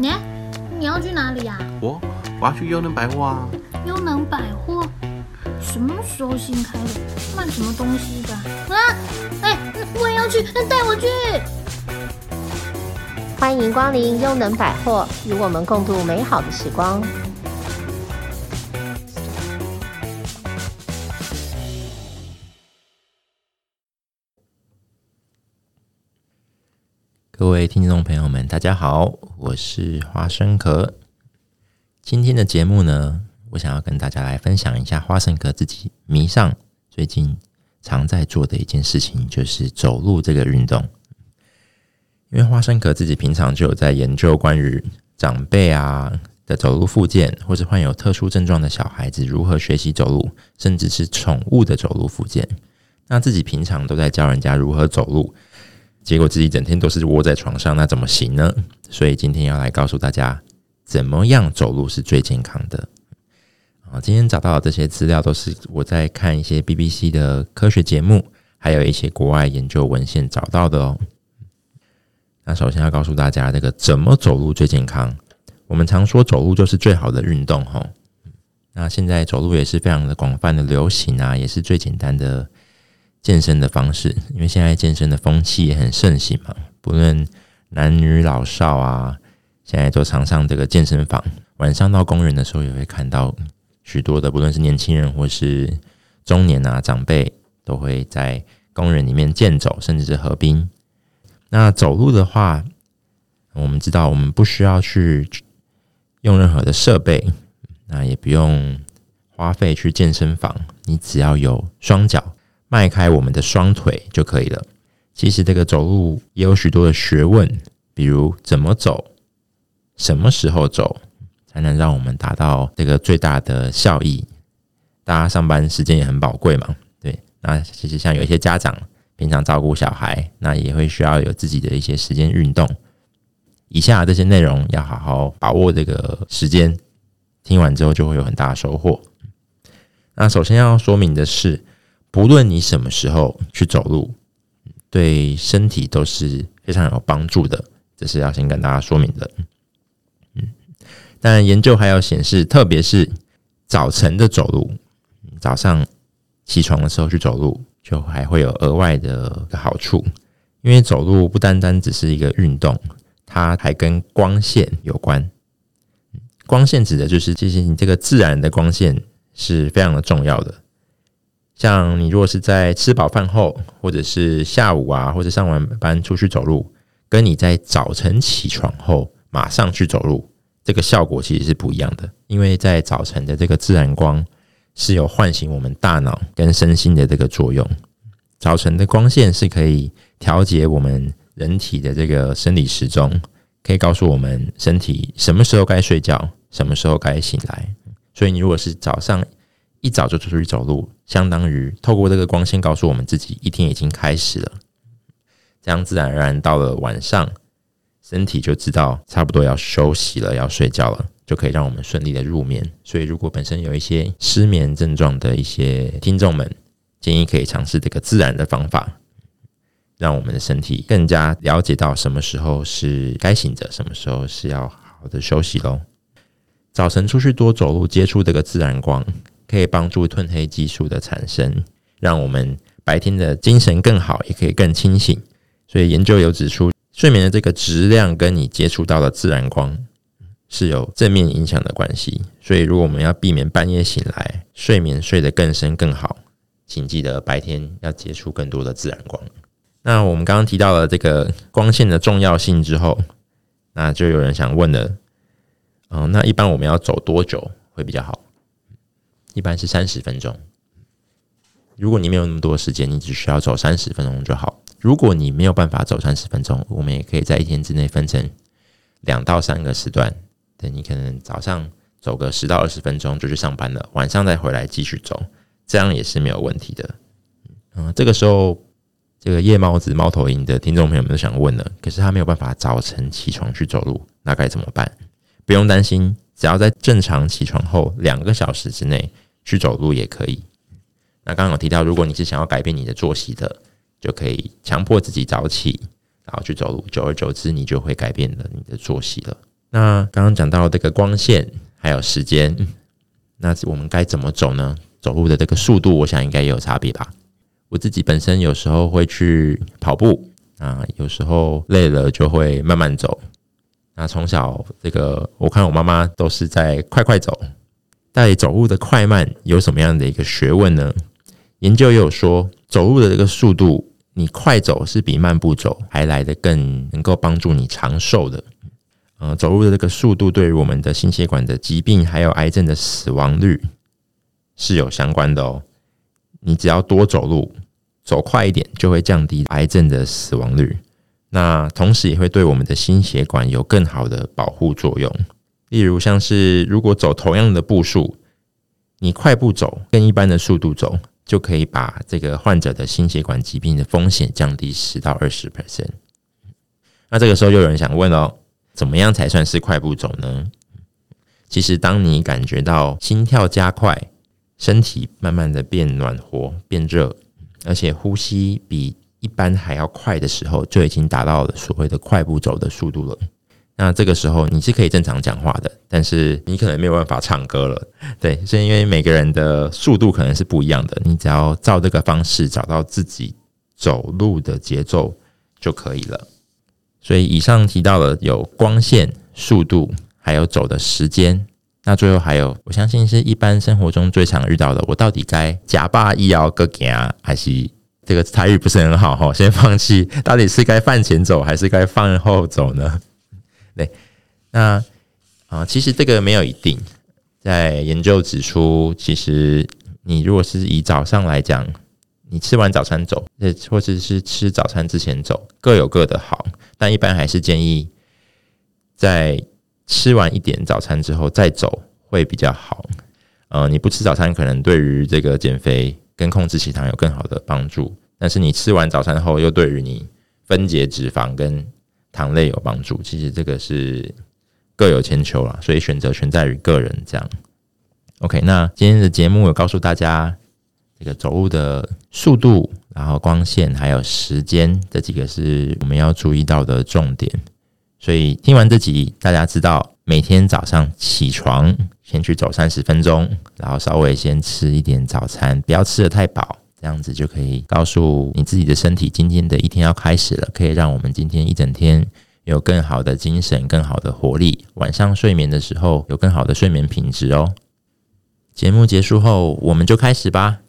你你要去哪里呀？我我要去优能百货啊。优能百货什么时候新开的？卖什么东西的？啊！哎，我也要去，带我去。欢迎光临优能百货，与我们共度美好的时光。各位听众朋友们，大家好，我是花生壳。今天的节目呢，我想要跟大家来分享一下花生壳自己迷上最近常在做的一件事情，就是走路这个运动。因为花生壳自己平常就有在研究关于长辈啊的走路附件，或是患有特殊症状的小孩子如何学习走路，甚至是宠物的走路附件。那自己平常都在教人家如何走路。结果自己整天都是窝在床上，那怎么行呢？所以今天要来告诉大家，怎么样走路是最健康的。啊，今天找到的这些资料都是我在看一些 BBC 的科学节目，还有一些国外研究文献找到的哦。那首先要告诉大家，这个怎么走路最健康？我们常说走路就是最好的运动，吼。那现在走路也是非常的广泛的流行啊，也是最简单的。健身的方式，因为现在健身的风气也很盛行嘛，不论男女老少啊，现在都常上这个健身房。晚上到公园的时候，也会看到许多的，不论是年轻人或是中年啊长辈，都会在公园里面健走，甚至是河滨。那走路的话，我们知道我们不需要去用任何的设备，那也不用花费去健身房，你只要有双脚。迈开我们的双腿就可以了。其实这个走路也有许多的学问，比如怎么走，什么时候走，才能让我们达到这个最大的效益。大家上班时间也很宝贵嘛，对。那其实像有一些家长平常照顾小孩，那也会需要有自己的一些时间运动。以下这些内容要好好把握这个时间，听完之后就会有很大的收获。那首先要说明的是。不论你什么时候去走路，对身体都是非常有帮助的，这是要先跟大家说明的。嗯，但研究还有显示，特别是早晨的走路，早上起床的时候去走路，就还会有额外的好处。因为走路不单单只是一个运动，它还跟光线有关。光线指的就是，其实你这个自然的光线是非常的重要的。像你如果是在吃饱饭后，或者是下午啊，或者上完班出去走路，跟你在早晨起床后马上去走路，这个效果其实是不一样的。因为在早晨的这个自然光是有唤醒我们大脑跟身心的这个作用。早晨的光线是可以调节我们人体的这个生理时钟，可以告诉我们身体什么时候该睡觉，什么时候该醒来。所以你如果是早上，一早就出去走路，相当于透过这个光线告诉我们自己一天已经开始了。这样自然而然到了晚上，身体就知道差不多要休息了，要睡觉了，就可以让我们顺利的入眠。所以，如果本身有一些失眠症状的一些听众们，建议可以尝试这个自然的方法，让我们的身体更加了解到什么时候是该醒着，什么时候是要好好的休息喽。早晨出去多走路，接触这个自然光。可以帮助褪黑激素的产生，让我们白天的精神更好，也可以更清醒。所以研究有指出，睡眠的这个质量跟你接触到的自然光是有正面影响的关系。所以，如果我们要避免半夜醒来，睡眠睡得更深更好，请记得白天要接触更多的自然光。那我们刚刚提到了这个光线的重要性之后，那就有人想问了，嗯，那一般我们要走多久会比较好？一般是三十分钟。如果你没有那么多时间，你只需要走三十分钟就好。如果你没有办法走三十分钟，我们也可以在一天之内分成两到三个时段。对，你可能早上走个十到二十分钟就去上班了，晚上再回来继续走，这样也是没有问题的。嗯，这个时候，这个夜猫子猫头鹰的听众朋友们都想问了，可是他没有办法早晨起床去走路，那该怎么办？不用担心。只要在正常起床后两个小时之内去走路也可以。那刚刚有提到，如果你是想要改变你的作息的，就可以强迫自己早起，然后去走路。久而久之，你就会改变了你的作息了。那刚刚讲到这个光线还有时间，那我们该怎么走呢？走路的这个速度，我想应该也有差别吧。我自己本身有时候会去跑步啊，有时候累了就会慢慢走。那从小这个，我看我妈妈都是在快快走。到底走路的快慢有什么样的一个学问呢？研究也有说，走路的这个速度，你快走是比慢步走还来得更能够帮助你长寿的。嗯，走路的这个速度对于我们的心血管的疾病还有癌症的死亡率是有相关的哦。你只要多走路，走快一点，就会降低癌症的死亡率。那同时也会对我们的心血管有更好的保护作用。例如，像是如果走同样的步数，你快步走，跟一般的速度走，就可以把这个患者的心血管疾病的风险降低十到二十 percent。那这个时候，又有人想问哦，怎么样才算是快步走呢？其实，当你感觉到心跳加快，身体慢慢的变暖和、变热，而且呼吸比一般还要快的时候，就已经达到了所谓的快步走的速度了。那这个时候你是可以正常讲话的，但是你可能没有办法唱歌了。对，是因为每个人的速度可能是不一样的，你只要照这个方式找到自己走路的节奏就可以了。所以以上提到了有光线、速度，还有走的时间。那最后还有，我相信是一般生活中最常遇到的，我到底该假霸一摇个行，还是这个台语不是很好哈？先放弃，到底是该饭前走还是该饭后走呢？对，那啊，其实这个没有一定。在研究指出，其实你如果是以早上来讲，你吃完早餐走，或者是吃早餐之前走，各有各的好。但一般还是建议在吃完一点早餐之后再走会比较好。呃，你不吃早餐，可能对于这个减肥跟控制血糖有更好的帮助。但是你吃完早餐后，又对于你分解脂肪跟糖类有帮助，其实这个是各有千秋啦，所以选择全在于个人。这样，OK。那今天的节目有告诉大家这个走路的速度，然后光线还有时间这几个是我们要注意到的重点。所以听完这集，大家知道每天早上起床先去走三十分钟，然后稍微先吃一点早餐，不要吃得太饱。这样子就可以告诉你自己的身体，今天的一天要开始了，可以让我们今天一整天有更好的精神、更好的活力。晚上睡眠的时候有更好的睡眠品质哦。节目结束后，我们就开始吧。